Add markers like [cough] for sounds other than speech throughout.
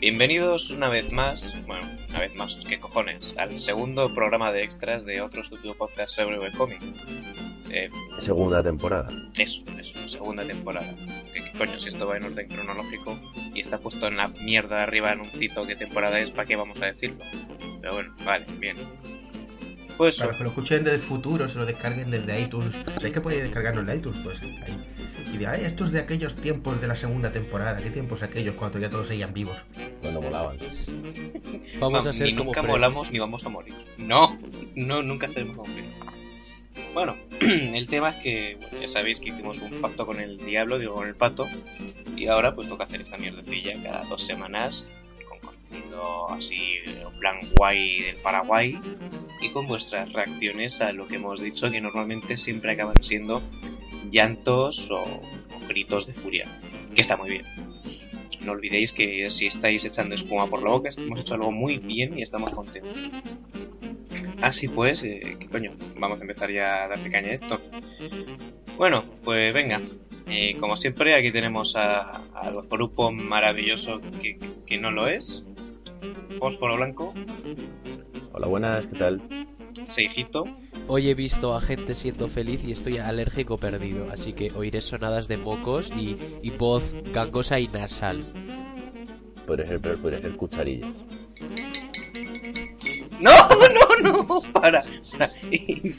Bienvenidos una vez más, bueno, una vez más, ¿qué cojones? Al segundo programa de extras de otro estudio podcast sobre webcomic. Eh, Segunda temporada. eso, eso, segunda temporada. ¿Qué, qué coño? Si esto va en orden cronológico y está puesto en la mierda de arriba en un cito qué temporada es, ¿para qué vamos a decirlo? Pero bueno, vale, bien. Pues Para los que lo escuchen desde el futuro, se lo descarguen desde iTunes. ¿Sabéis que podéis descargarlo en iTunes? Pues ahí. Y de, ay, estos de aquellos tiempos de la segunda temporada. ¿Qué tiempos aquellos cuando ya todos seguían vivos? Cuando molaban. [laughs] Vamos no, a ser ni como nunca Friends. molamos ni vamos a morir. No, no, nunca seremos como Friends. Bueno, [clears throat] el tema es que bueno, ya sabéis que hicimos un pacto con el diablo, digo con el pato, y ahora pues toca hacer esta mierdecilla cada dos semanas con contenido así, en plan guay del Paraguay, y con vuestras reacciones a lo que hemos dicho, que normalmente siempre acaban siendo llantos o, o gritos de furia, que está muy bien. No olvidéis que si estáis echando espuma por la boca, hemos hecho algo muy bien y estamos contentos. Así pues, eh, ¿qué coño? Vamos a empezar ya a darle caña a esto. Bueno, pues venga. Eh, como siempre, aquí tenemos a- al grupo maravilloso que, que no lo es. Fósforo Blanco, Hola, buenas, ¿qué tal? Seijito, Hoy he visto a gente siendo feliz y estoy alérgico perdido, así que oiré sonadas de mocos y, y voz gangosa y nasal. Ser peor, podría ser cucharillas. ¡No, no! [laughs] ¡Para! para.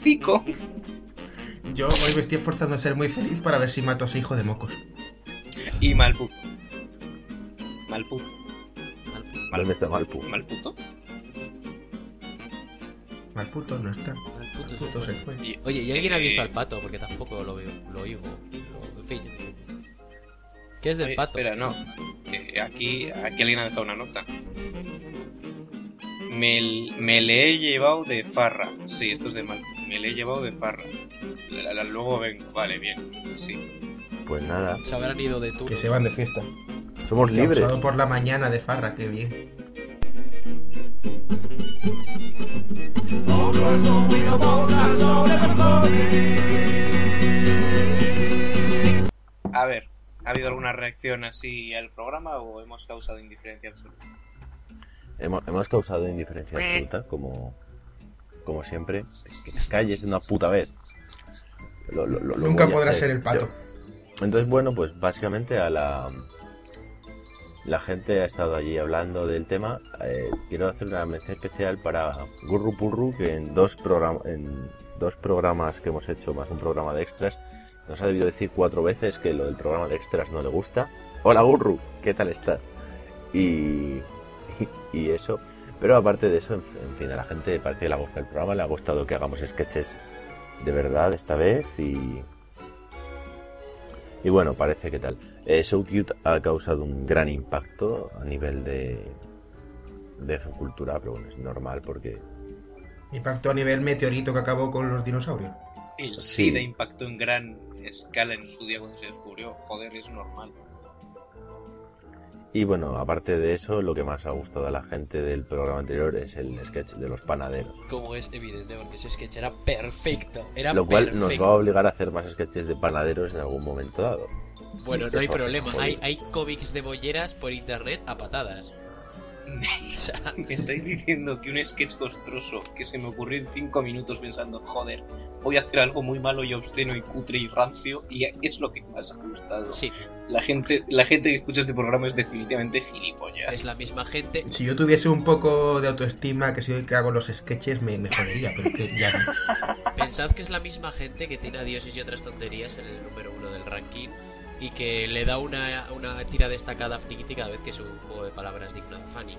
Cico. Yo hoy me estoy esforzando a ser muy feliz para ver si mato a ese hijo de mocos. Y Malputo. Malputo. ¿Dónde está Malpu? ¿Malputo? Mal puto no está. Mal puto Mal se puto fue. se fue. Y- Oye, ¿y alguien ha visto Eh, al pato? Porque tampoco lo veo, lo oigo. Lo, en fin. ¿Qué es del Oye, pato? Espera, no. Eh, aquí, aquí alguien ha dejado una nota. Me, me le he llevado de farra. Sí, esto es de mal. Me le he llevado de farra. La- la- luego vengo. Vale, bien. Sí. Pues nada, Se habrán ido de Que turnos. se van de fiesta. somos libres. Por la mañana de farra, qué bien. A ver, ¿ha habido alguna reacción así al programa o hemos causado indiferencia absoluta? Hemos, hemos causado indiferencia absoluta, como, como siempre. Que te calles de una puta vez. Lo- lo- lo- lo Nunca podrá ser el pato. Yo- Entonces, bueno, pues básicamente a la... La gente ha estado allí hablando del tema. Eh, quiero hacer una mención especial para Gurru Purru, que en dos, programa- en dos programas que hemos hecho, más un programa de extras, nos ha debido decir cuatro veces que lo del programa de extras no le gusta. Hola Gurru, ¿qué tal estás? Y, y eso. Pero aparte de eso, en, en fin, a la gente parece que le ha gustado el programa, le ha gustado que hagamos sketches de verdad esta vez y, y bueno, parece que tal. Eh, So Cute ha causado un gran impacto a nivel de, de su cultura, pero bueno, es normal porque Impactó a nivel meteorito que acabó con los dinosaurios. El Sí. SIDA impactó en gran escala en su día cuando se descubrió. Joder, es normal. Y bueno, aparte de eso, lo que más ha gustado a la gente del programa anterior es el sketch de los panaderos. Como es evidente, porque ese sketch era perfecto. Era Lo cual perfecto. nos va a obligar a hacer más sketches de panaderos en algún momento dado. Bueno, no hay problema. joder. Hay, hay cómics de bolleras por internet a patadas. [laughs] O sea, Me estáis diciendo que un sketch costroso que se me ocurrió en 5 minutos pensando, joder, voy a hacer algo muy malo y obsceno y cutre y rancio y es lo que más ha gustado. sí, La gente, la gente que escucha este programa es definitivamente gilipollas. es la misma gente. Si yo tuviese un poco de autoestima, que soy el que hago los sketches, me, me jodería, pero que ya no. Pensad que es la misma gente que tiene a dioses y otras tonterías en el número uno del ranking y que le da una, una tira destacada a Frikiti cada vez que es un juego de palabras digno de Fanny.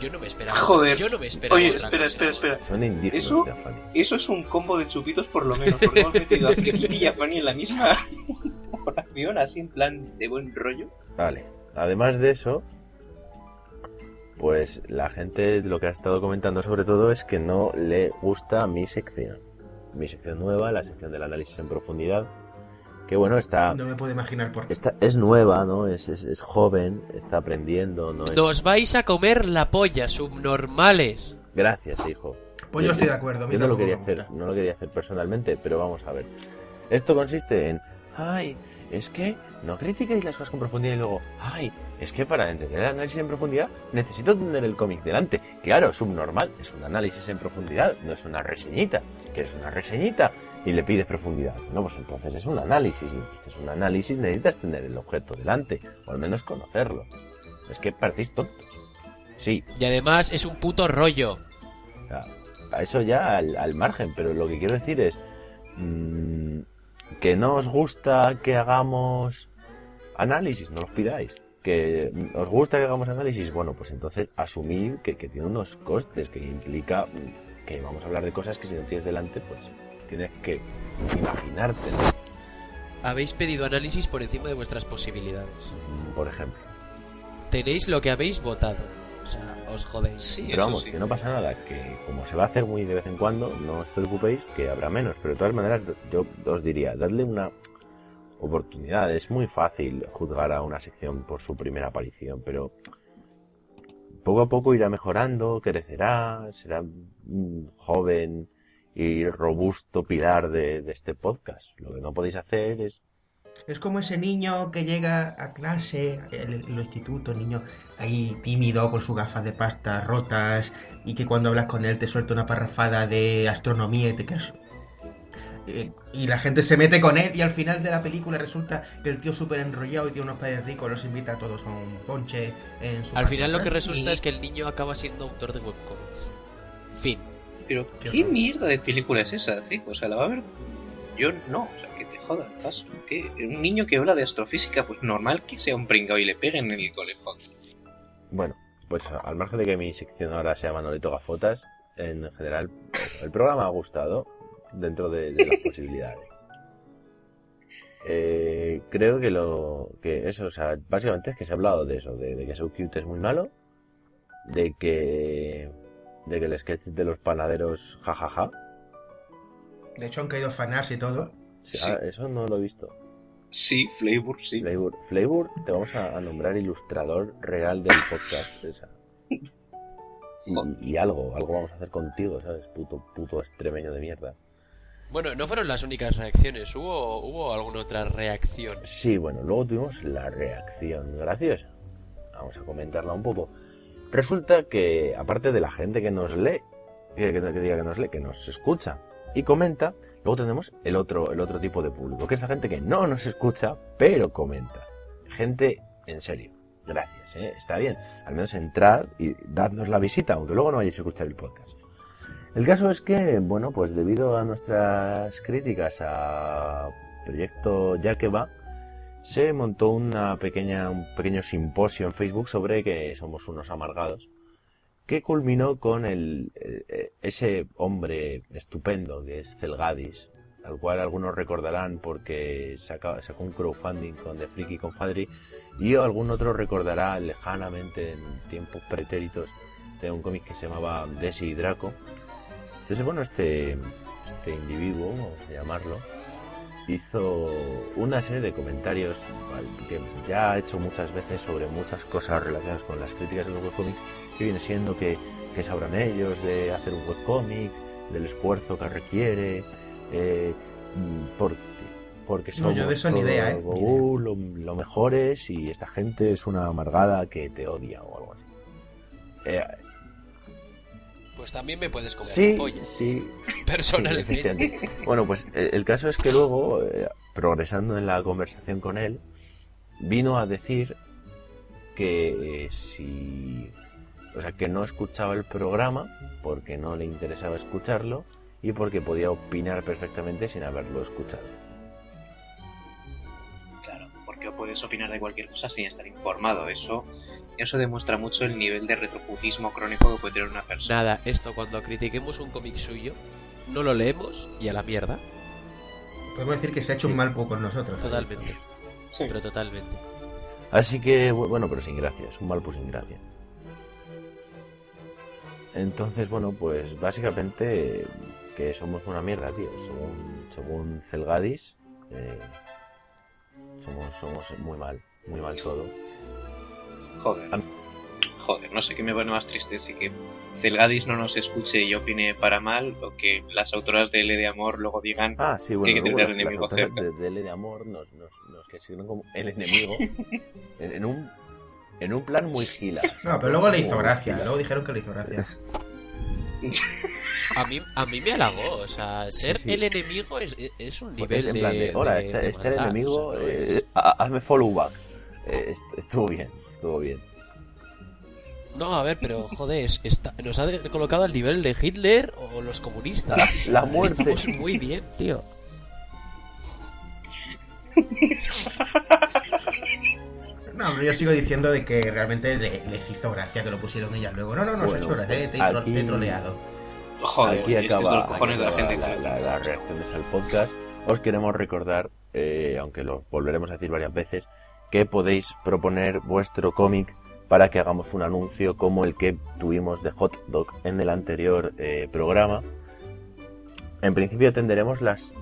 Yo no me esperaba. Joder. Yo no me esperaba. Oye, otra espera, cosa. espera, espera. Son indígenas, ¿Eso? Fanny. Eso es un combo de chupitos por lo menos, porque hemos metido a Frikiti y a Fanny en la misma [laughs] oración, así en plan de buen rollo. Vale. Además de eso, pues la gente lo que ha estado comentando sobre todo es que no le gusta mi sección. Mi sección nueva, la sección del análisis en profundidad, que bueno, está, No me puedo imaginar por qué. está es nueva, ¿no? Es, es, es joven, está aprendiendo, no es... Nos vais a comer la polla, subnormales. Gracias, hijo. Pues yo estoy de acuerdo. Yo no lo quería hacer, no lo quería hacer personalmente, pero vamos a ver. Esto consiste en, ay, es que no critiquéis las cosas con profundidad y luego, ay, es que para entender el análisis en profundidad necesito tener el cómic delante. Claro, subnormal, es un análisis en profundidad, no es una reseñita. Que es una reseñita y le pides profundidad. No, pues entonces es un análisis. Es un análisis, necesitas tener el objeto delante, o al menos conocerlo. Es que parecéis tontos. Sí, Y además es un puto rollo. a eso ya al, al margen, pero lo que quiero decir es mm, que no os gusta que hagamos análisis, no los pidáis. Que os gusta que hagamos análisis, bueno, pues entonces asumid que, que tiene unos costes, que implica que vamos a hablar de cosas que si no tienes delante, pues tienes que imaginarte, ¿no? Habéis pedido análisis por encima de vuestras posibilidades. Mm, por ejemplo. Tenéis lo que habéis votado. O sea, os jodéis. Sí, Pero vamos, sí. que no pasa nada, que como se va a hacer muy de vez en cuando, no os preocupéis que habrá menos. Pero de todas maneras, yo os diría, dadle una oportunidad. Es muy fácil juzgar a una sección por su primera aparición, pero poco a poco irá mejorando, crecerá, será joven y robusto pilar de, de este podcast. Lo que no podéis hacer es Es como ese niño que llega a clase, el, el instituto, niño ahí tímido con sus gafas de pasta rotas y que cuando hablas con él te suelta una parrafada de astronomía y te quedas... eh, Y la gente se mete con él y al final de la película resulta que el tío súper enrollado y tiene unos padres ricos, los invita a todos a un ponche en su Al final lo que resulta y- es que el niño acaba siendo autor de webcomics. Fin. Pero, Qué ¿qué horror. mierda de película es esa, chico? O sea, la va a ver. Yo no, o sea, que te jodas. Un niño que habla de astrofísica, pues normal que sea un pringao y le peguen en el colegio. Bueno, pues al margen de que mi sección ahora sea Manolito Gafotas, en general el programa ha gustado dentro de, de las [laughs] posibilidades. Eh, creo que lo que eso, o sea, básicamente es que se ha hablado de eso, de, de que So Cute es muy malo, de que de que el sketch de los panaderos jajaja, De hecho han caído fanarts y todo. sí, Sí. ah, eso no lo he visto. Sí, Flavor, sí. Flavor, Flavor, te vamos a, a nombrar ilustrador real del podcast. o sea. y, y algo, algo vamos a hacer contigo, ¿sabes? Puto, puto extremeño de mierda. Bueno, no fueron las únicas reacciones. ¿Hubo, hubo alguna otra reacción? Sí, bueno, luego tuvimos la reacción graciosa. Vamos a comentarla un poco. Resulta que, aparte de la gente que nos lee, que, que- diga que nos lee, que nos escucha y comenta, luego tenemos el otro, el otro tipo de público, que es la gente que no nos escucha, pero comenta. Gente en serio. Gracias, ¿eh? está bien. Al menos entrad y dadnos la visita, aunque luego no vayáis a escuchar el podcast. El caso es que, bueno, pues debido a nuestras críticas a Proyecto Ya que va, se montó una pequeña, un pequeño simposio en Facebook sobre que somos unos amargados, que culminó con el, eh, ese hombre estupendo que es Celgadis, al cual algunos recordarán porque sacó un crowdfunding con The Freaky Confadry y algún otro recordará lejanamente en tiempos pretéritos de un cómic que se llamaba Desi y Draco. Entonces, bueno, este, este individuo, vamos a llamarlo, hizo una serie de comentarios que ya ha hecho muchas veces sobre muchas cosas relacionadas con las críticas de los webcomics, que viene siendo que, que sabrán ellos de hacer un webcomic, del esfuerzo que requiere, eh, por- porque No, somos yo de eso ni todo idea, ¿eh? uh, lo, lo mejor es y esta gente es una amargada que te odia o algo así. Eh, Pues también me puedes comer sí, la polla. sí, [laughs] Personalmente. Bueno, pues eh, el caso es que luego, eh, progresando en la conversación con él, vino a decir que eh, si. O sea, que no escuchaba el programa porque no le interesaba escucharlo y porque podía opinar perfectamente sin haberlo escuchado. Claro, porque puedes opinar de cualquier cosa sin estar informado. Eso, eso demuestra mucho el nivel de retroputismo crónico que puede tener una persona. Nada, esto cuando critiquemos un cómic suyo, no lo leemos y a la mierda. Podemos decir que se ha hecho Sí. un mal poco con nosotros. Totalmente. Sí. Pero totalmente. Así que, bu- bueno, pero sin gracia, es un Malpus sin gracia. Entonces, bueno, pues básicamente que somos una mierda, tío. Según, según Celgadis, eh, somos, somos muy mal, muy mal todo. Joder. Joder, no sé qué me pone más triste, si que Celgadis no nos escuche y opine para mal, o que las autoras de L de Amor luego digan Ah, sí, bueno, que hay que tener al enemigo cerca. de, de L de amor nos, nos, nos consideran como el enemigo [laughs] en, en un en un plan muy gila. [laughs] No, pero luego le hizo gracia. Luego dijeron que le hizo gracia. [laughs] A mí, a mí me halagó, o sea, ser sí. el enemigo es, es un Porque nivel es en de. plan de, "Hola, de- este, de este el maldad", enemigo, o sea, no eh, es- ha- hazme follow back. Eh, est- estuvo bien, estuvo bien. No, a ver, pero joder, es- está- nos ha colocado al nivel de Hitler o los comunistas. [laughs] La muerte. Estamos muy bien, tío. [laughs] No, pero yo sigo diciendo de que realmente le- les hizo gracia que lo pusieron ellas luego. No, no, no, se ha Bueno, hecho gracia, eh, te, he tro- aquí- te he troleado. Joder, aquí es que son acaba, los cojones de la acaba gente. la- la- las reacciones al podcast. Os queremos recordar, eh, aunque lo volveremos a decir varias veces, que podéis proponer vuestro cómic para que hagamos un anuncio como el que tuvimos de Hot Dog en el anterior eh, programa. En principio tendremos las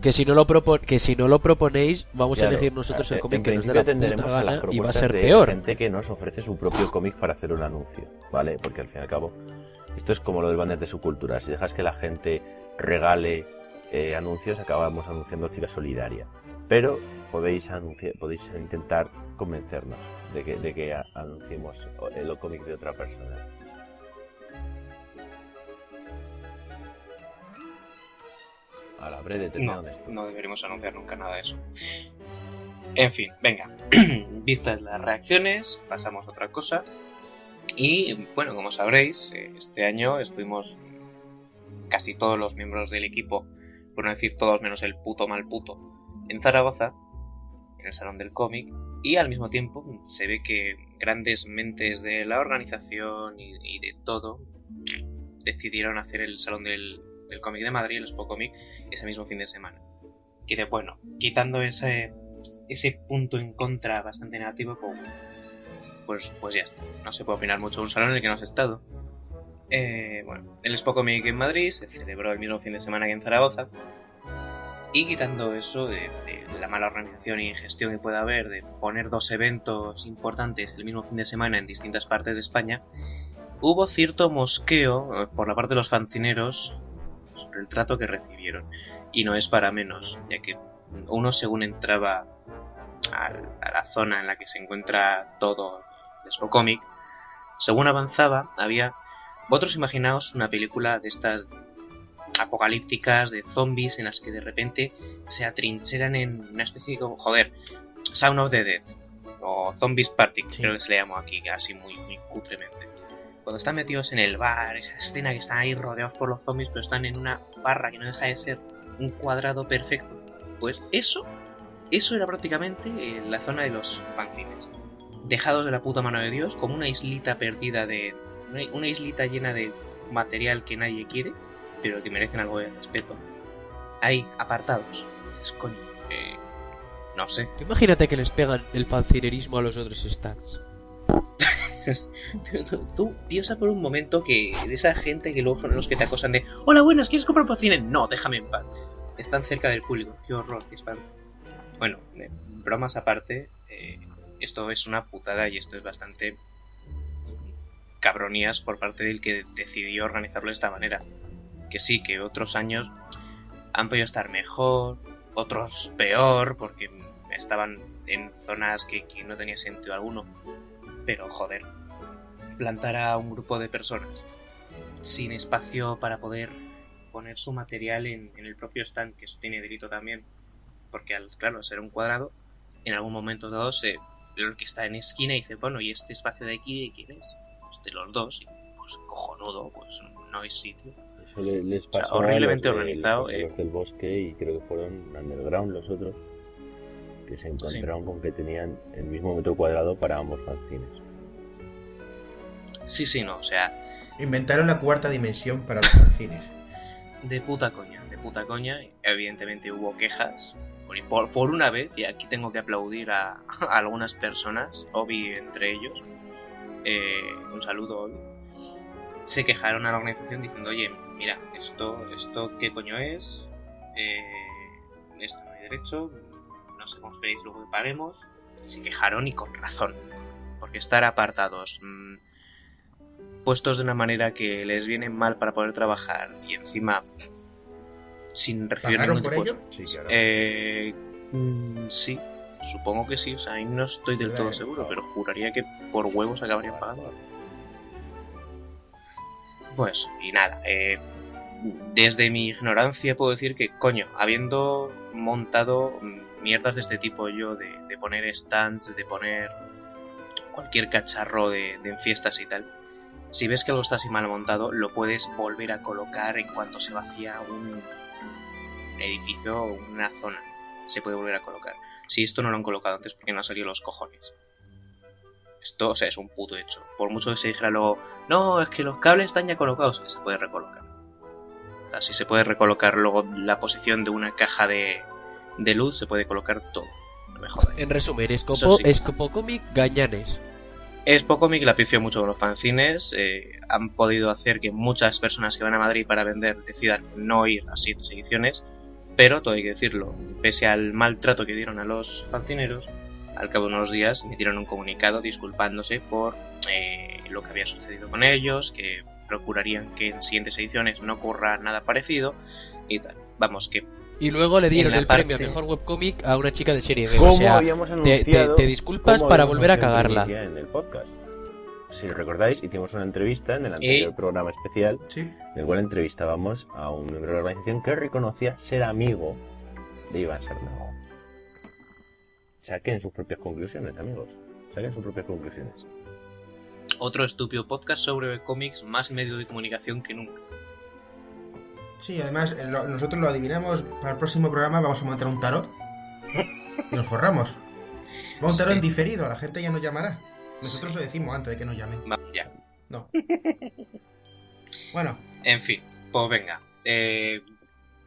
Que si no lo propo- que si no lo proponéis, vamos Claro, a elegir nosotros el eh, cómic en que nos dé la tendremos puta las gana y va a ser de peor. gente que nos ofrece su propio cómic para hacer un anuncio, ¿vale? Porque al fin y al cabo, esto es como lo del banner de su cultura. Si dejas que la gente regale eh, anuncios, acabamos anunciando Chica Solidaria. Pero podéis anunciar, podéis intentar convencernos de que, de que anunciemos el cómic de otra persona. A la breve terminado No, no deberíamos anunciar nunca nada de eso. En fin, venga. [clears throat] Vistas las reacciones, pasamos a otra cosa. Y bueno, como sabréis, eh, este año estuvimos casi todos los miembros del equipo, por no decir todos menos el puto mal puto, en Zaragoza, en el Salón del Cómic, y al mismo tiempo se ve que grandes mentes de la organización y, de todo decidieron hacer el Salón del, del Cómic de Madrid, el Expo Comic, ese mismo fin de semana. Que de bueno, quitando ese, ese punto en contra bastante negativo, pues, pues, pues ya está. No se puede opinar mucho de un salón en el que no has estado. Eh, bueno, el Expo Comic en Madrid se celebró el mismo fin de semana que en Zaragoza. Y quitando eso de, la mala organización y gestión que pueda haber, de poner dos eventos importantes el mismo fin de semana en distintas partes de España, hubo cierto mosqueo eh, por la parte de los fancineros sobre el trato que recibieron. Y no es para menos, ya que uno según entraba a la zona en la que se encuentra todo el Expo Comic, según avanzaba, había... Vosotros imaginaos una película de estas apocalípticas de zombies en las que de repente se atrincheran en una especie de como, joder, Sound of the Dead o Zombies Party, Sí. creo que se le llama aquí, así muy, muy cutremente. Cuando están metidos en el bar, esa escena que están ahí rodeados por los zombies, pero están en una barra que no deja de ser un cuadrado perfecto. Pues eso, eso era prácticamente eh, la zona de los fanzines. Dejados de la puta mano de Dios, como una islita perdida de. Una islita llena de material que nadie quiere, pero que merecen algo de respeto. Ahí, apartados. Dices, coño, eh, no sé. Imagínate que les pegan el fancinerismo a los otros stands. [laughs] Tú, piensa por un momento que de esa gente que luego son los que te acosan de Hola, buenas, ¿quieres comprar cine? No, déjame en paz. Están cerca del público. Qué horror, qué espanto. Bueno, eh, bromas aparte, eh, esto es una putada y esto es bastante cabronías por parte del que decidió organizarlo de esta manera. Que sí, que otros años han podido estar mejor, otros peor, porque estaban en zonas que, que no tenía sentido alguno. Pero joder, plantar a un grupo de personas sin espacio para poder poner su material en, en el propio stand, que eso tiene delito también, porque al, claro, ser un cuadrado, en algún momento dado se, el que está en esquina dice, bueno, ¿y este espacio de aquí de quién es? Pues de los dos, y pues cojonudo, pues no hay sitio. Eso le- les sea, pasó horriblemente a los organizado, eh. los del bosque y creo que fueron Underground los otros que se encontraron con que tenían el mismo metro cuadrado para ambos fanzines. Sí, sí, no, o sea, Inventaron la cuarta dimensión para los fanzines. de puta coña, de puta coña. Evidentemente hubo quejas. Por, por- por una vez, y aquí tengo que aplaudir a, [laughs] a algunas personas, Obi entre ellos. eh, un saludo, Obi. Se quejaron a la organización diciendo, oye, mira, esto, esto qué coño es, Eh, esto no hay derecho, no sé cómo esperéis luego que paguemos. Se quejaron y con razón. Porque estar apartados, mm, puestos de una manera que les viene mal para poder trabajar y encima sin recibir ¿Pagaron ningún por tipo de- ello? Sí, claro. Eh, mm, sí, supongo que sí. O sea, ahí no estoy del todo Claro. seguro, pero juraría que por huevos acabarían pagando. Pues, y nada, eh, desde mi ignorancia puedo decir que, coño, habiendo montado mierdas de este tipo yo, de, poner stands, de poner cualquier cacharro de, de en fiestas y tal, si ves que algo está así mal montado, lo puedes volver a colocar en cuanto se vacía un edificio o una zona. Se puede volver a colocar. Si esto no lo han colocado antes, porque no han salido los cojones? Esto, o sea, es un puto hecho. Por mucho que se dijera luego, no, es que los cables están ya colocados, se puede recolocar. Así se puede recolocar luego la posición de una caja de, de luz, se puede colocar todo. No me jodas. En resumen, Escopo, sí. Escopo Comic Gañanes. Es poco la afició mucho con los fanzines. eh, han podido hacer que muchas personas que van a Madrid para vender decidan no ir a siguientes ediciones. Pero, todo hay que decirlo, pese al maltrato que dieron a los fanzineros, al cabo de unos días emitieron un comunicado disculpándose por eh, lo que había sucedido con ellos, que procurarían que en siguientes ediciones no ocurra nada parecido y tal. Vamos, que Y luego le dieron el premio a parte- mejor webcomic a una chica de serie B. ¿Cómo O sea, habíamos te, anunciado? te- te disculpas cómo para volver a cagarla. En el podcast. Si recordáis, hicimos una entrevista en el anterior Y- programa especial, Sí. en el cual entrevistábamos a un miembro de la organización que reconocía ser amigo de Iván Sarnago. Saquen sus propias conclusiones, amigos. Saquen sus propias conclusiones. otro estúpido podcast sobre cómics más medio de comunicación que nunca. Sí, además eh, lo- nosotros lo adivinamos. Para el próximo programa vamos a montar un tarot. Y nos forramos. Va un tarot Sí. en diferido, la gente ya nos llamará. Nosotros lo decimos antes de que nos llamen. Va, ya. No. [laughs] Bueno, En fin, pues venga. Eh,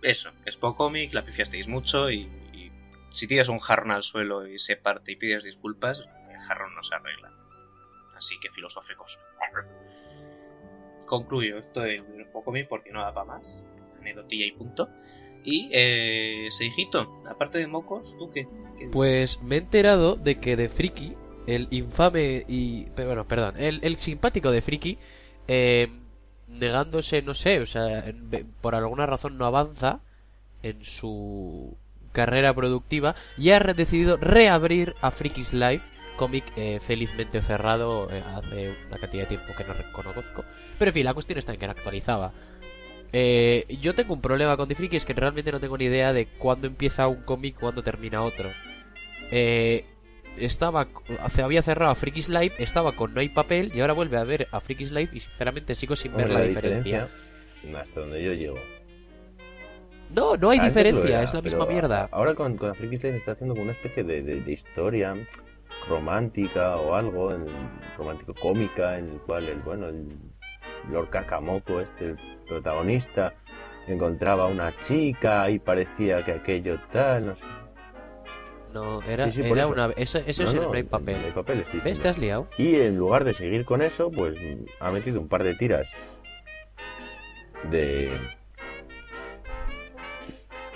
eso, es poco cómic, la pifiasteis mucho y si tiras un jarrón al suelo y se parte y pides disculpas, el jarrón no se arregla. Así que filosóficos. Concluyo esto de poco cómic porque no da para más. Anecdotilla y punto. Y, eh, Seijito, aparte de mocos, ¿tú qué? Pues me he enterado de que de Friki, el infame y. Pero bueno, perdón, el, el simpático de Friki, eh, negándose, no sé, o sea, por alguna razón no avanza en su carrera productiva y ha decidido reabrir a Frikis Life, cómic eh, felizmente cerrado eh, hace una cantidad de tiempo que no reconozco. Pero en fin, la cuestión está en que la actualizaba. Eh, yo tengo un problema con The es que realmente no tengo ni idea de cuándo empieza un cómic, cuándo termina otro. Estaba se había cerrado a Frikis Live, estaba con No hay papel y ahora vuelve a ver a Frikis Live y sinceramente sigo sin ver la, diferencia. hasta donde yo llego. No, no hay Antes diferencia, era, es la misma mierda. Ahora con, con Friki Slime está haciendo como una especie de, de- de historia romántica o algo, en- romántico cómica, en el cual el bueno el Lord Kakamoto, este el protagonista, encontraba a una chica y parecía que aquello tal, no sé. No, era, Sí, sí, era eso. una. Eso, eso No, es el no, no hay No hay papel. papel, estoy ¿Ves? diciendo. Te has liado. Y en lugar de seguir con eso, pues ha metido un par de tiras de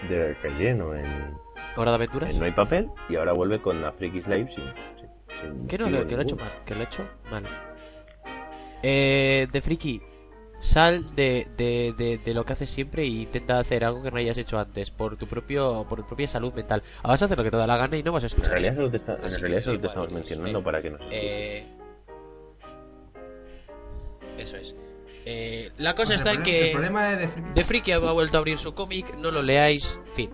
de relleno en, Hora de aventuras. en No hay papel y ahora vuelve con la Freaky Slave sin, sin, sin Que no, que, que lo he hecho mal, que lo he hecho mal. Eh, de friki, sal de, de, de, de lo que haces siempre e intenta hacer algo que no hayas hecho antes por tu propio por tu propia salud mental. Ah, Vas a hacer lo que te da la gana y no vas a En escuchar realidad esto. te, está- en realidad solo te igual, estamos mencionando feo. para que nos. Eh, eso es. Eh, la cosa está en que El problema de, de Friki- ha vuelto a abrir su cómic, no lo leáis, fin.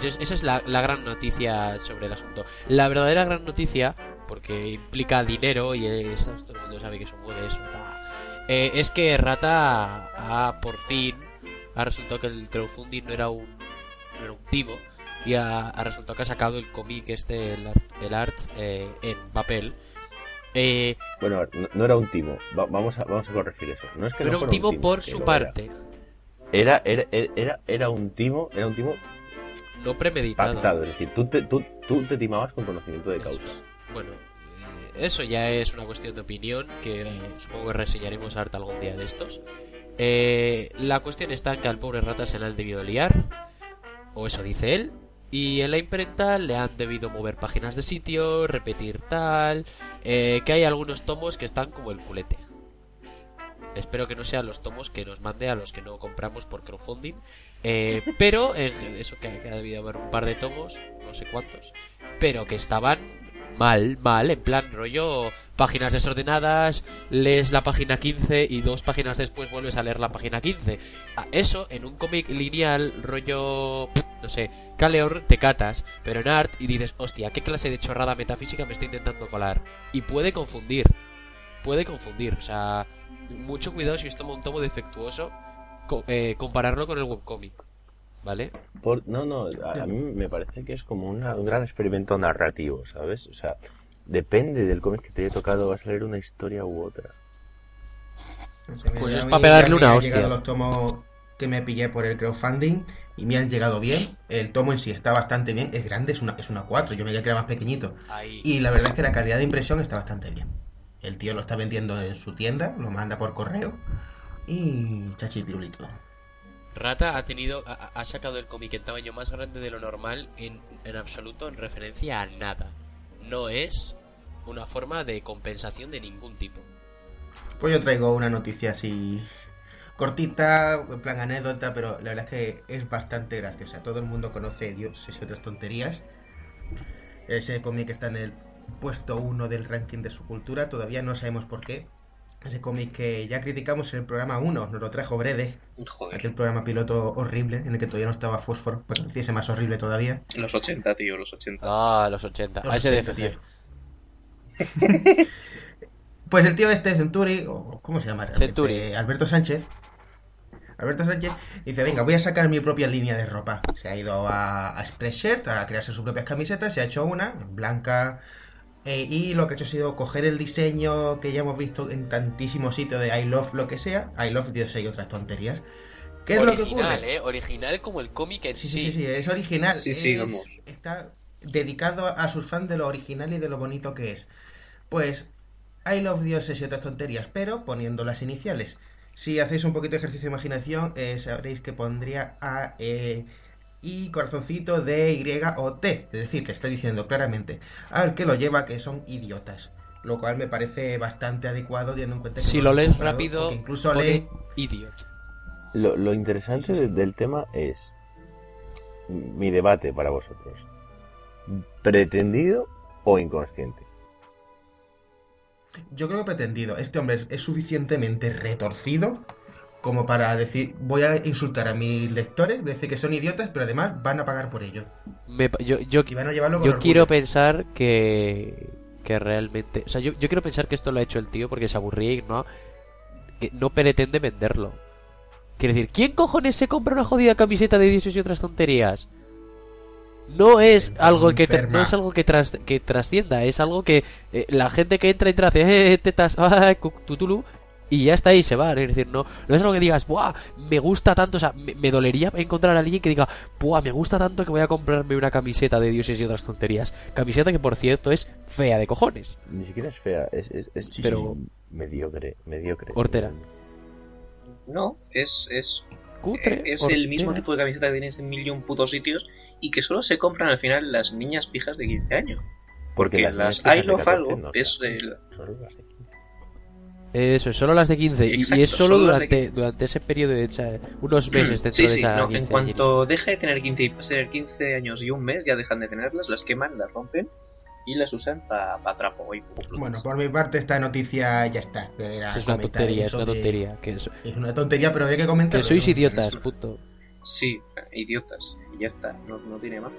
Yo- Esa es la, la gran noticia sobre el asunto. La verdadera gran noticia, porque implica dinero y es, todo el mundo sabe que eso mueve eso, eh, es que Rata ha, por fin ha resultado que el crowdfunding no era un, no era un timo y ha, ha resultado que ha sacado el cómic este, el art, el art eh, en papel. Eh, Bueno, no, no era un timo. Va- vamos, a, vamos a corregir eso. No es que pero no un fuera timo por su parte, Era. Era, era, era, era un timo, era un timo no premeditado. pactado. Es decir, tú te, tú, tú te timabas con conocimiento de causa. Es. Bueno, eh, eso ya es una cuestión de opinión que eh, supongo que reseñaremos harta algún día de estos. Eh, la cuestión está en que al pobre rata se le han debido liar, o eso dice él, Y en la imprenta le han debido mover páginas de sitio, repetir tal, eh, que hay algunos tomos que están como el culete. Espero que no sean los tomos que nos mande a los que no compramos por crowdfunding. Eh, [laughs] pero, eh, eso que, que ha debido haber un par de tomos, no sé cuántos, pero que estaban mal, mal, en plan rollo páginas desordenadas, lees la página 15 y dos páginas después vuelves a leer la página 15. Ah, Eso en un cómic lineal rollo, no sé, Caleor te catas, pero en art y dices, hostia, ¿qué clase de chorrada metafísica me está intentando colar? Y puede confundir, puede confundir, o sea, mucho cuidado si os toma un tomo defectuoso, co- eh, compararlo con el webcómic, ¿vale? Por- no, no, a, a mí me parece que es como una- un gran experimento narrativo, ¿sabes? O sea, depende del cómic que te haya tocado, va a salir una historia u otra. Pues a es mí pa' pegarle una hostia. llegado los tomos que me pillé por el crowdfunding y me han llegado bien. El tomo en sí está bastante bien. Es grande, es una, es una 4. Yo me creía que era más pequeñito. Ahí. Y la verdad es que la calidad de impresión está bastante bien. El tío lo está vendiendo en su tienda, lo manda por correo. Y chachipirulito. Rata ha tenido ha, sacado el cómic en tamaño más grande de lo normal en, en absoluto en referencia a nada. No es una forma de compensación de ningún tipo. Pues yo traigo una noticia así cortita, en plan anécdota, pero la verdad es que es bastante graciosa. Todo el mundo conoce Dioses y otras tonterías. Ese cómic está en el puesto 1 del ranking de su cultura, todavía no sabemos por qué. Ese cómic que ya criticamos en el programa 1, nos lo trajo Brede, Joder, aquel programa piloto horrible en el que todavía no estaba Fósforo, para que hiciese más horrible todavía. los 80, tío, los 80. Ah, los 80. Los ASDFG. 80, tío. [laughs] Pues el tío este, Centuri, o ¿cómo se llama? Centuri. Alberto Sánchez. Alberto Sánchez dice, venga, voy a sacar mi propia línea de ropa. Se ha ido a, a Spreadshirt a crearse sus propias camisetas, se ha hecho una, blanca, eh, y lo que ha hecho ha sido coger el diseño que ya hemos visto en tantísimos sitios de I Love lo que sea, I Love Dios y otras tonterías. ¿Qué es lo que Original, ocurre? eh. Original como el cómic en Sí, sí, sí, sí, es original. Sí, sí, es- vamos. Está dedicado a sus fans de lo original y de lo bonito que es. Pues, I love dioses y otras tonterías, pero poniendo las iniciales. Si hacéis un poquito de ejercicio de imaginación, eh, sabréis que pondría A, E, I, corazoncito, D, Y o T. Es decir, que estoy diciendo claramente al que lo lleva que son idiotas. Lo cual me parece bastante adecuado teniendo en cuenta que Si no lo lees rápido, incluso lee idiot. Lo, lo interesante de- del tema es mi debate para vosotros. ¿Pretendido o inconsciente? Yo creo que pretendido. Este hombre es, es suficientemente retorcido como para decir, voy a insultar a mis lectores, voy a decir que son idiotas, pero además van a pagar por ello. Me yo, yo, Y van a llevarlo con yo quiero pensar que que realmente o sea yo, yo quiero pensar que esto lo ha hecho el tío porque se aburría y no que no pretende venderlo. Quiere decir quién cojones se compra una jodida camiseta de dioses y otras tonterías no es algo que no es algo que, tras- que trascienda es algo que eh, la gente que entra entra hace eh, tetas [laughs] ah, tutulu y ya está ahí se va es decir no no es algo que digas buah me gusta tanto o sea me, me dolería encontrar a alguien que diga buah me gusta tanto que voy a comprarme una camiseta de dioses y otras tonterías camiseta que por cierto es fea de cojones Ni siquiera es fea, es, es, pero- mediocre, mediocre. Hortera. No, es, es, cutre Eh, es el mismo tipo de camiseta que tienes en mil y un putos sitios y que solo se compran al final las niñas pijas de 15 años. Porque Que las, las I love 14 algo no, es el- solo las de 15. Eso es solo las de 15 y- y, Exacto, es solo durante 15. durante ese periodo de o sea, unos meses dentro Sí, de sí, esa no, en 15 cuanto deje de tener 15 y pase de 15 años y un mes, ya dejan de tenerlas, las queman, las rompen y las usan para trapo y. Bueno, por mi parte esta noticia ya está. Era es una tontería es una tontería que, es- Es una tontería, pero habría que comentar. que sois idiotas punto Sí, idiotas, y ya está, no, no tiene más.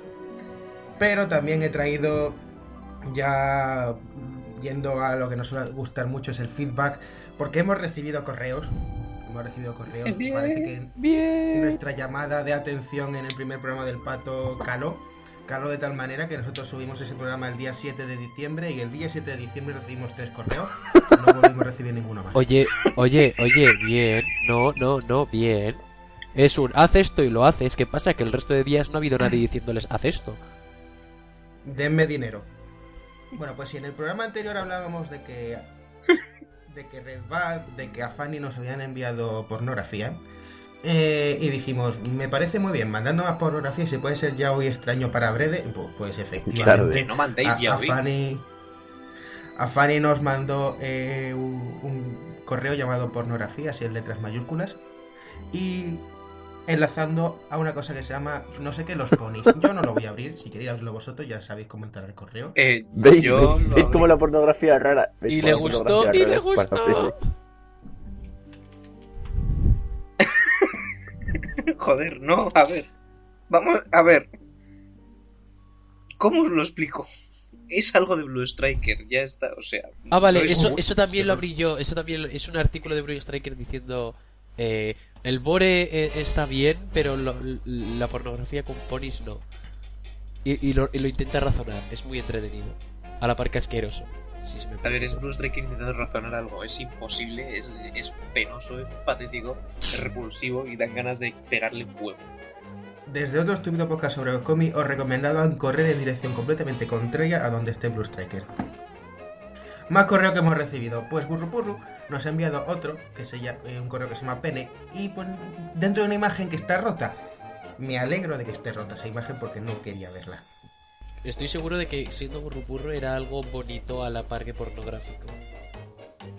Pero también he traído, ya yendo a lo que nos suele gustar mucho, es el feedback, porque hemos recibido correos. Hemos recibido correos. Bien. Parece que bien nuestra llamada de atención en el primer programa del pato caló. Caló de tal manera que nosotros subimos ese programa el día 7 de diciembre y el día 7 de diciembre recibimos tres correos. No volvimos a recibir ninguno más. Oye, oye, oye, bien. No, no, no, bien. Es un haz esto y lo haces. ¿Qué pasa? Que el resto de días no ha habido nadie diciéndoles haz esto. Denme dinero. Bueno, pues si en el programa anterior hablábamos de que [laughs] de que Red Bad, de que a Fanny nos habían enviado pornografía, Eh, y dijimos, me parece muy bien, mandando más pornografía, si puede ser ya hoy extraño para Brede, pues, pues efectivamente. No mandéis a, ya a hoy. Fanny, a Fanny nos mandó eh, un, un correo llamado pornografía, así en letras mayúsculas, y enlazando a una cosa que se llama, no sé qué, los ponis. [laughs] Yo no lo voy a abrir, si queréis abrirlo vosotros, ya sabéis cómo entrar al correo. Eh, ¿Veis? yo ¿Veis? lo ¿Veis abrí. como la pornografía rara? ¿Veis Y le gustó, y le gustó. Joder, no, a ver. Vamos, a ver. ¿Cómo os lo explico? Es algo de Blue Striker, ya está, o sea. Ah, vale, no es eso, eso también lo abrí yo. Eso también es un artículo de Blue Striker diciendo. Eh, el Bore eh, está bien, pero lo- la pornografía con ponis no. Y, y lo, y lo intenta razonar. Es muy entretenido. A la par que asqueroso. Si se me A ver, es Blue Striker intentando razonar algo. Es imposible, es, es penoso, es patético, es repulsivo y dan ganas de pegarle fuego. Desde otro estúpido podcast sobre los cómics, os recomendaba correr en dirección completamente contraria a donde esté Blue Striker. Más correo que hemos recibido. Pues Burrupurru nos ha enviado otro, que se llama, eh, un correo que se llama Pene, y pone dentro de una imagen que está rota. Me alegro de que esté rota esa imagen porque no quería verla. Estoy seguro de que siendo burrupurro era algo bonito a la par que pornográfico.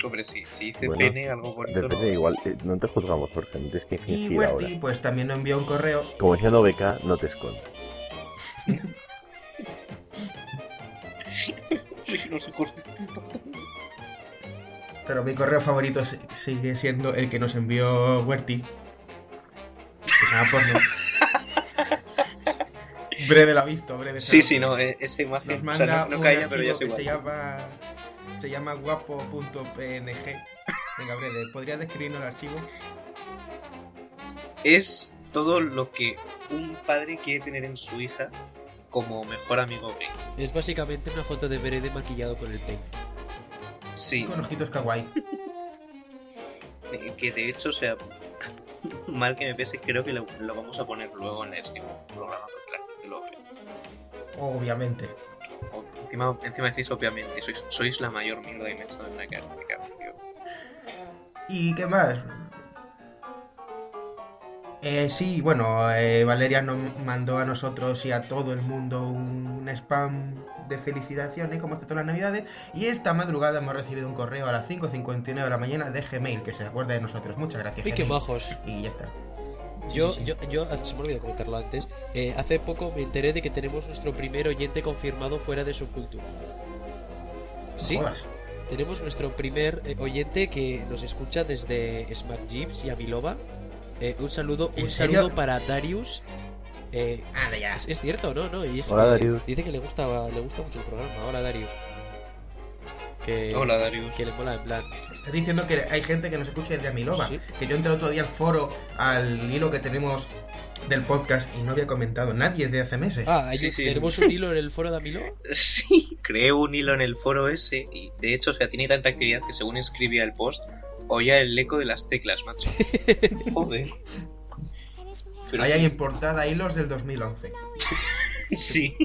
Hombre, sí, si dice Bueno, pene, algo bonito. Depende, no, igual. eh, no te juzgamos, Jorge. No tienes que Y. Werty pues también nos envió un correo Como diciendo BK, no te escondas. [laughs] De puta. Pero mi correo favorito si- sigue siendo el que nos envió Werty. Que se llama porno. [laughs] Brede lo ha visto, Brede Sí, sí, no, eh, esa imagen. Nos o sea, manda no, no un caía, pero ya que se llama se llama guapo.png. Venga, Brede, ¿podrías describirnos el archivo? Es todo lo que un padre quiere tener en su hija como mejor amigo gay. Es básicamente una foto de Berede maquillado con el peine. Sí, Con ojitos kawaii. [laughs] que de hecho, o sea, mal que me pese, creo que lo, lo vamos a poner luego en la descripción del programa para que la gente lo vea. Obviamente. O- encima, encima decís, obviamente, sois, sois la mayor mierda que me he echado en la cara. me cago. ¿Y qué más? Eh, sí, bueno, eh, Valeria nos mandó a nosotros y a todo el mundo un spam de felicitaciones como hace todas las navidades y esta madrugada hemos recibido un correo a las 5.59 de la mañana de Gmail que se acuerda de nosotros. Muchas gracias. ¡Uy, qué majos! Y ya está. Yo, sí, sí. yo, yo, ah, se me olvidó comentarlo antes. eh, hace poco me enteré de que tenemos nuestro primer oyente confirmado fuera de Subcultura. Sí, Jodas. tenemos nuestro primer eh, oyente que nos escucha desde Smack Jeeps y Avilova. Eh, un saludo, ¿En un serio? saludo para Darius. Eh, ya. es, es cierto, ¿no? no y es, Hola, eh, Darius. Dice que le gusta, le gusta mucho el programa. Hola, Darius. Que, Hola, Darius. que le mola en plan. Está diciendo que hay gente que nos escucha desde Amilova. Sí. Que yo entré el otro día al foro, al hilo que tenemos del podcast y no había comentado nadie desde hace meses. Ah, hay Sí, un- sí. tenemos un hilo en el foro de Amilo. [laughs] Sí, creé un hilo en el foro ese y de hecho, o sea, tiene tanta actividad que según escribía el post, oía el eco de las teclas, macho. [laughs] Joder. Pero Ahí hay en portada hilos del 2011. [laughs] sí.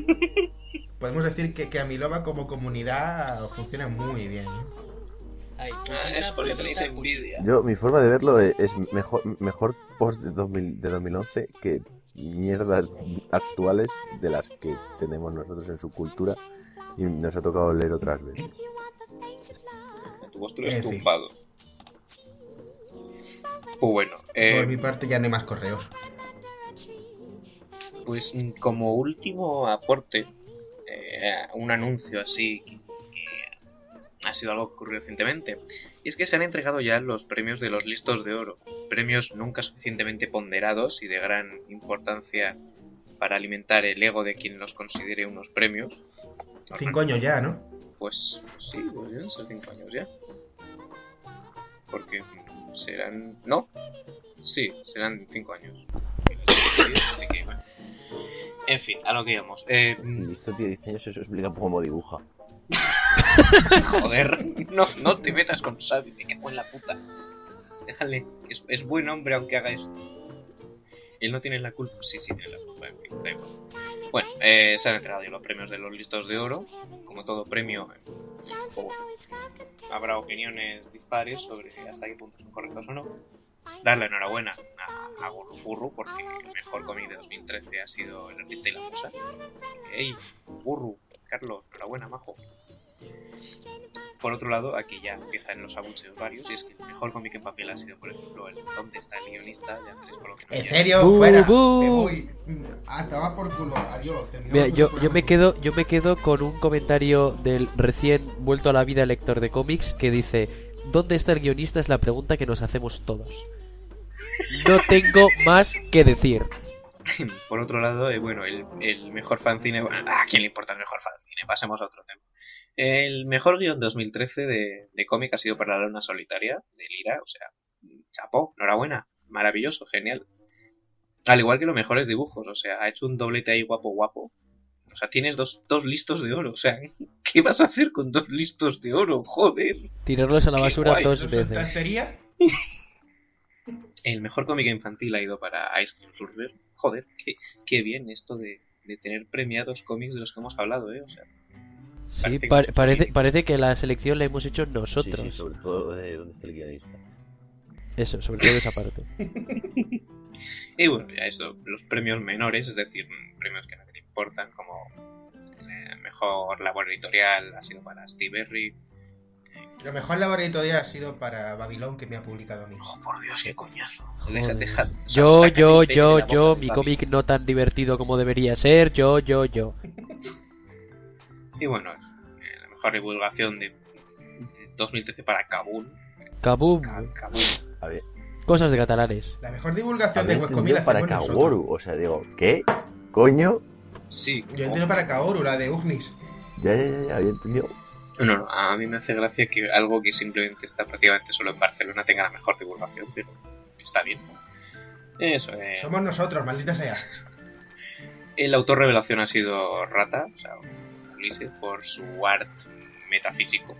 Podemos decir que, que Amilova como comunidad funciona muy bien. ¿eh? Ay, Ah, es porque tenéis envidia. Yo, mi forma de verlo es, es mejor, mejor post de, 2000 de 2011 que mierdas actuales de las que tenemos nosotros en su cultura y nos ha tocado leer otras veces. Tu vuestro En fin. estumpado. Pues bueno, eh, Por mi parte ya no hay más correos. pues mm, como último aporte, eh, un anuncio así que, que ha sido algo que ocurrió recientemente. Y es que se han entregado ya los premios de los listos de oro. Premios nunca suficientemente ponderados y de gran importancia para alimentar el ego de quien los considere unos premios. Cinco años ya, ¿no? Pues sí, pues deben ser cinco años ya. Porque mm, serán... ¿No? Sí, serán cinco años. Así que, bueno. En fin, a lo que íbamos. Eh, mm, Listo, tío, 10 años, eso explica cómo dibuja. [laughs] joder, no, no te metas con Xavi, me cago en la puta. Déjale, es buen hombre aunque haga esto. Él no tiene la culpa. Sí, sí, tiene la culpa, en fin, da igual. Bueno, eh, se han entregado los premios de los listos de oro. Como todo premio, eh, o- habrá opiniones dispares sobre hasta qué punto son correctos o no. dar la enhorabuena a, a Gurru porque el mejor cómic de 2013 ha sido El artista y la musa. ¡Ey! Gurru, Carlos, enhorabuena, majo. Por otro lado, aquí ya empiezan los abucheos varios, y es que el mejor cómic en papel ha sido, por ejemplo, el ¿Dónde está el guionista? Ya Andrés, por lo que me ¿En serio? Bu, Fuera. bu. Me voy. A tomar por culo. Adiós. Mira, yo, me quedo, yo me quedo con un comentario del recién vuelto a la vida lector de cómics que dice ¿Dónde está el guionista? es la pregunta que nos hacemos todos. No tengo más que decir. [laughs] Por otro lado, eh, bueno, el, el mejor fanzine. bueno, ¿A quién le importa el mejor fanzine? Pasemos a otro tema. El mejor guion 2013 de, de cómic ha sido para la luna solitaria, de Lira, o sea, chapó, enhorabuena, maravilloso, genial. Al igual que los mejores dibujos, o sea, ha hecho un doblete ahí guapo, guapo. O sea, tienes dos, dos listos de oro, o sea, [laughs] ¿qué vas a hacer con dos listos de oro? Joder. Tirarlos a la basura guay, dos ¿Eso veces. El mejor cómic infantil ha ido para Ice Cream Surfer. Joder, qué, qué bien esto de, de tener premiados cómics de los que hemos hablado, ¿eh? O sea, Sí, Parece pa- parece, parece que la selección la hemos hecho Sí, nosotros. sí, sobre todo de dónde está el guionista. Eso, sobre todo esa parte. [laughs] Y bueno, ya eso, los premios menores, es decir, premios que no te importan, como el mejor labor editorial ha sido para Steve Berry. Lo mejor laboratorio ha sido para Babilón que me ha publicado a mí. Oh, por Dios, qué coñazo. Deja- deja- o sea, Yo, yo, yo, yo, mi cómic no tan divertido como debería ser. Yo, yo, yo. Y bueno, es, eh, la mejor divulgación de, de 2013 para Kabul. Ka- Kabul. A ver, Cosas de catalanes. La mejor divulgación de la para. Kaworu. O sea, digo, ¿qué? ¿Coño? Sí. Yo entiendo para Kaoru, la de Ugnis. Ya, ya, ya, ya, había entendido. No, no, a mí me hace gracia que algo que simplemente está prácticamente solo en Barcelona tenga la mejor divulgación, pero está bien. Eso, eh, Somos nosotros, maldita sea. el autor revelación ha sido Rata, o sea, Ulises, por su art metafísico.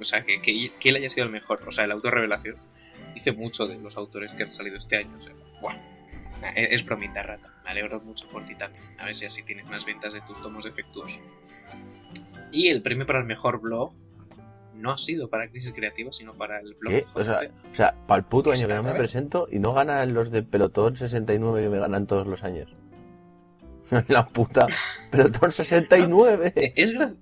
O sea, que, que, que él haya sido el mejor, o sea, el autor revelación dice mucho de los autores que han salido este año. O sea, bueno, es, es bromita, Rata. Me alegro mucho por ti también. A ver si así tienes más ventas de tus tomos defectuosos. Y el premio para el mejor blog no ha sido para Crisis Creativa, sino para el blog. ¿Qué? O sea, o sea para el puto año que ¿Esta no me vez? presento y no ganan los de Pelotón 69 que me ganan todos los años. [laughs] La puta. Pelotón 69. Eh, Es, gra-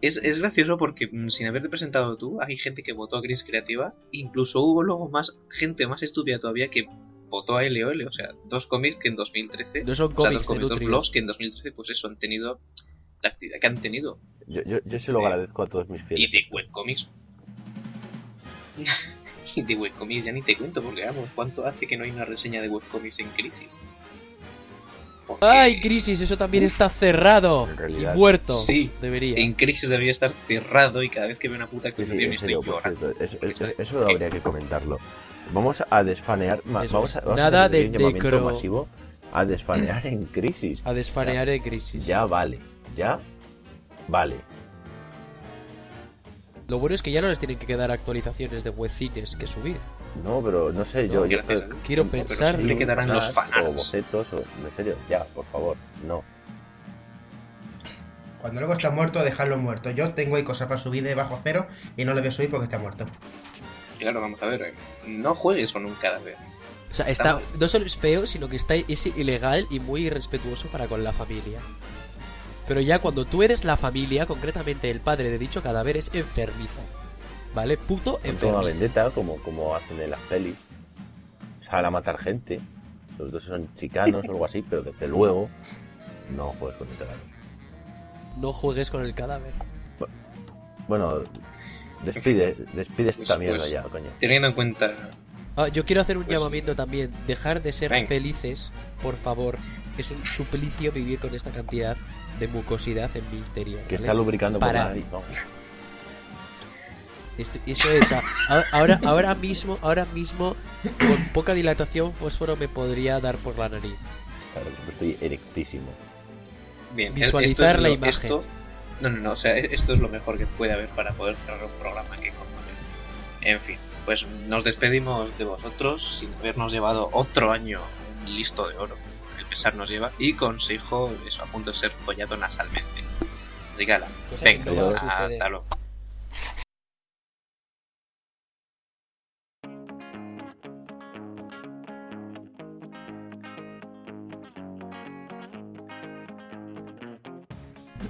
es, es gracioso porque mm, sin haberte presentado tú, hay gente que votó a Crisis Creativa. Incluso hubo luego más gente más estúpida todavía que votó a LOL. O sea, dos cómics que en 2013. No son o sea, cómics dos, cómics, blogs que en 2013, pues eso, han tenido la actividad que han tenido. Yo, yo, yo se lo agradezco a todos mis Y fieles. de webcomics. [laughs] y de webcomics ya ni te cuento, porque vamos, ¿cuánto hace que no hay una reseña de webcomics en Crisis? Porque ¡Ay, Crisis! Eso también está cerrado. En Y muerto. Sí. Debería. En Crisis debería estar cerrado y cada vez que veo una puta Sí, sí, actualización en estoy llorando. cierto, eso, habría que comentarlo. Vamos a desfanear, Eso vamos a, vamos Nada de necro. masivo a desfanear en crisis. A desfanear en Crisis. Ya vale, ya vale. Lo bueno es que ya no les tienen que quedar actualizaciones de webcines que subir. No, pero no sé, yo, No, yo gracias. creo- Quiero pensar. siempre quedarán los fanarts. O bocetos, o, en serio, ya, por favor, no. Cuando luego está muerto, dejarlo muerto. Yo tengo ahí cosas para subir de bajo cero y no le voy a subir porque está muerto. Claro, vamos a ver, eh, no juegues con un cadáver. O sea, está, Está- no solo es feo, sino que está, es ilegal y muy irrespetuoso para con la familia. Pero ya cuando tú eres la familia, concretamente el padre de dicho cadáver, es enfermizo. ¿Vale? Puto toda una vendetta, como, como hacen en las pelis. Salen a matar gente. Los dos son chicanos o algo así, pero desde luego no juegues con el cadáver. No juegues con el cadáver. Bueno, despide, despide esta Pues- mierda pues- ya, coño. Teniendo en cuenta Ah, yo quiero hacer un Pues- llamamiento también. Dejar de ser Venga. felices, por favor. Es un suplicio vivir con esta cantidad de mucosidad en mi interior. Que ¿vale? está lubricando por la Parad. nariz, vamos. Esto- eso es. ahora, ahora mismo, ahora mismo, con poca dilatación, fósforo me podría dar por la nariz. Claro, estoy erectísimo. bien, Visualizar es la lo- imagen. esto- no, no, no, o sea, e- esto es lo mejor que puede haber para poder cerrar un programa que conoces. En fin, pues nos despedimos de vosotros sin habernos llevado otro año un listo de oro. El pesar nos lleva y consejo eso a punto de ser follado nasalmente. Así que, ala, venga, hasta luego.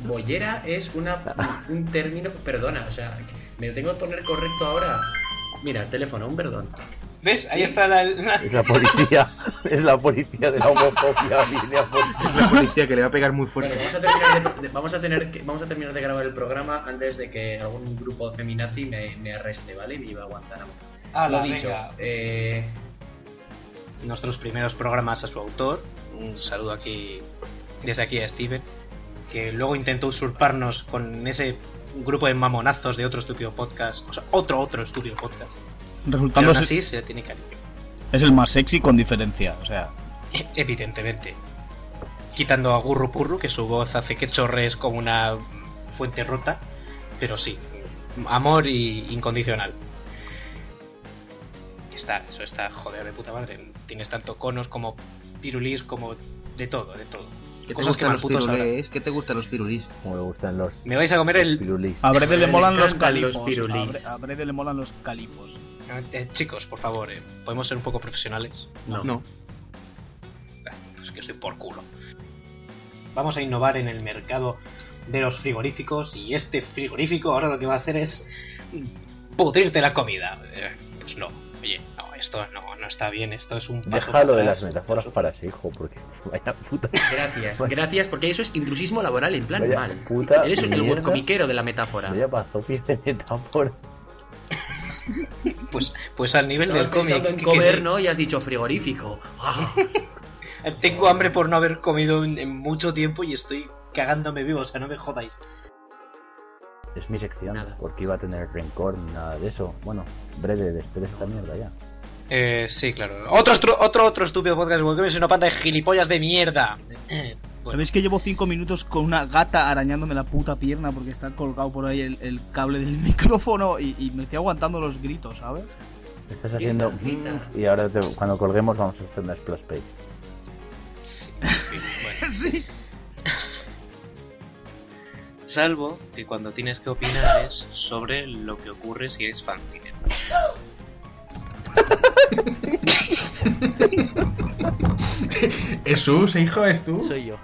Bollera es una, un término. Perdona, o sea, me lo tengo que poner correcto ahora. Mira, teléfono, un perdón. ¿Ves? Ahí está la... la- Es la policía, es la policía de la homofobia. viene a por ti. La policía que le va a pegar muy Bueno, fuerte. vamos a terminar de, de- vamos a tener que, vamos a terminar de grabar el programa antes de que algún grupo feminazi me, me arreste, ¿vale? Y me iba a Guantánamo. Ala, Lo dicho, eh, nuestros primeros programas a su autor. Un saludo aquí desde aquí a Steven, que luego intentó usurparnos con ese grupo de mamonazos de otro estúpido podcast, o sea, otro otro estúpido podcast. Pero Resultando aún es, así se tiene cariño, es el más sexy con diferencia. O sea, E- evidentemente. Quitando a Gurru Purru, que su voz hace que chorres como una fuente rota, pero sí, amor y incondicional. Está, eso está joder de puta madre. Tienes tanto conos como pirulís, como de todo, de todo. ¿Qué te Cosas que gustan los putos pirulés? ¿Qué te gustan los pirulís? Como le gustan los Me vais a comer el... pirulís. a Brede le Me molan los los calipos. pirulís. a, Brede le molan los calipos. Eh, chicos, por favor, eh, ¿podemos ser un poco profesionales? no. No. Ah, Pues que estoy por culo. Vamos a innovar en el mercado de los frigoríficos y este frigorífico ahora lo que va a hacer es pudrirte la comida. Eh, Pues no, oye, esto no, no está bien, esto es un paso Déjalo de las metáforas para ese hijo, porque [laughs] vaya puta, Gracias, gracias, porque eso es intrusismo laboral, en plan vaya mal. puta Eres el mierda, webcomiquero de la metáfora. Vaya pazopi de metáfora. Pues, pues al nivel Estabas del cómic. pensando en que- comer, que- ¿no? Y has dicho frigorífico. [laughs] Ah, Tengo hambre por no haber comido en, en mucho tiempo y estoy cagándome vivo, o sea, no me jodáis. Es mi sección, Nada. porque iba a tener rencor ni nada de eso. Bueno, Brede, despide esta mierda ya. Eh, sí, claro. Otro, otro, otro estúpido podcast, porque es una panda de gilipollas de mierda. [clears throat] Bueno. ¿Sabéis que llevo 5 minutos con una gata arañándome la puta pierna porque está colgado por ahí el, el cable del [laughs] micrófono y, y me estoy aguantando los gritos, ¿sabes? Estás haciendo... Grita, grita. Y ahora te- cuando colguemos vamos a hacer una splash page. Sí, bueno. sí. [laughs] Salvo que cuando tienes que opinar es sobre lo que ocurre si eres fanzine. Jesús, hijo, ¿es tú? Soy yo.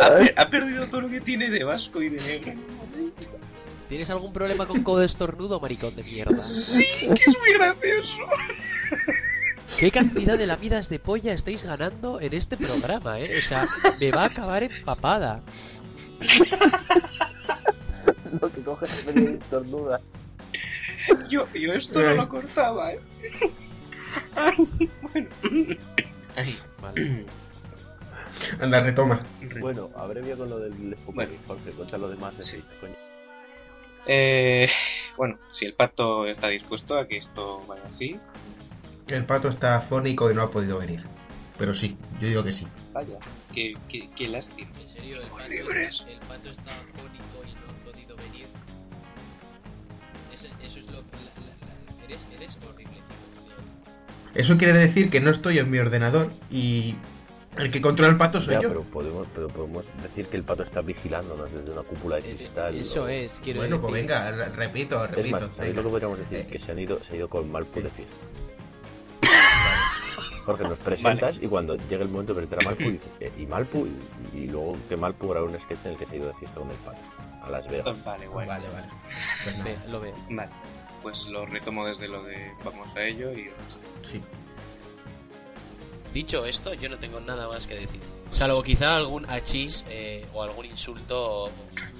Ha, per- ha perdido todo lo que tiene de vasco y de negro. ¿Tienes algún problema con codo estornudo, maricón de mierda? Sí, que es muy gracioso. ¿Qué cantidad de lamidas de polla estáis ganando en este programa, eh? O sea, me va a acabar empapada. Lo que coges es venir estornuda. Yo, yo esto no lo cortaba, eh. [laughs] Ay, bueno. Ay, Vale. [clears throat] Anda, retoma. Bueno, abrevia con lo del Bueno. Jorge, cuenta lo demás. de Sí. coño. Eh, bueno, si el pato está dispuesto a que esto vaya así, El pato está afónico y no ha podido venir. Pero sí, yo digo que sí. vaya. Qué, qué, qué lástima. En serio, el pato, está, el pato está afónico y Eso es lo que... la- la- la- eres, eres horrible. Eso quiere decir que no estoy en mi ordenador y el que controla el pato soy Ya, yo. pero podemos, pero podemos decir que el pato está vigilándonos desde una cúpula de Eh, cristal. Eso o- es, quiero Bueno, decir. pues venga, re- repito, Es repito. más, ¿sabéis lo que podríamos decir? Eh. Que se han ido, se ha ido con Malpu de fiesta. Porque nos presentas y cuando llega el momento de presentar a Malpu eh, y Malpu, y, y luego que Malpu hará un sketch en el que se ha ido de fiesta con el pato a Las Vegas. Vale. Vale, vale. Pues Ve, lo veo. Vale. Pues lo retomo desde lo de vamos a ello y... sí. Dicho esto, yo no tengo nada más que decir. Salvo quizá algún hachís eh, o algún insulto.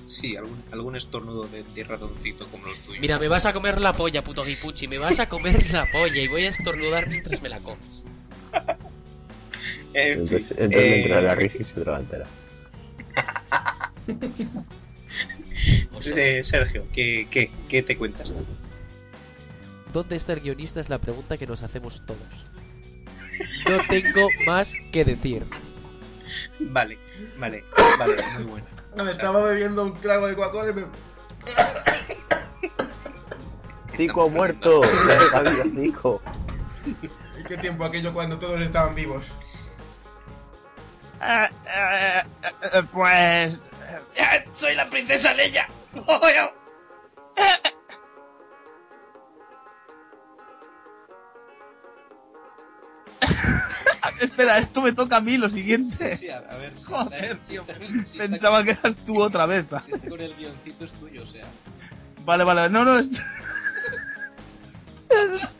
Sí, algún, algún estornudo de, de ratoncito como los tuyos. Mira, me vas a comer la polla, puto guipuchi. Me vas a comer la polla y voy a estornudar mientras me la comes. En fin, Entonces, entonces eh, entra la risa y se sea, [laughs] eh, Sergio, ¿qué, qué, qué te cuentas? ¿dónde está el guionista? Es la pregunta que nos hacemos todos. No tengo más que decir. Vale, vale, vale, muy buena. Me estaba bebiendo un trago de Coca-Cola y me... ¡Cico muerto! ¡Ya sabía, Cico! ¿Y ¿Qué tiempo aquello cuando todos estaban vivos? pues. ¡Soy la princesa Leia! Bueno. [laughs] Espera, esto me toca a mí lo siguiente. Sí, sí a ver, sí, Joder, tío. Sí, pensaba que eras tú otra vez. ¿sabes? Si con el guioncito es tuyo, o sea. Vale, vale, no, no. Es... [laughs]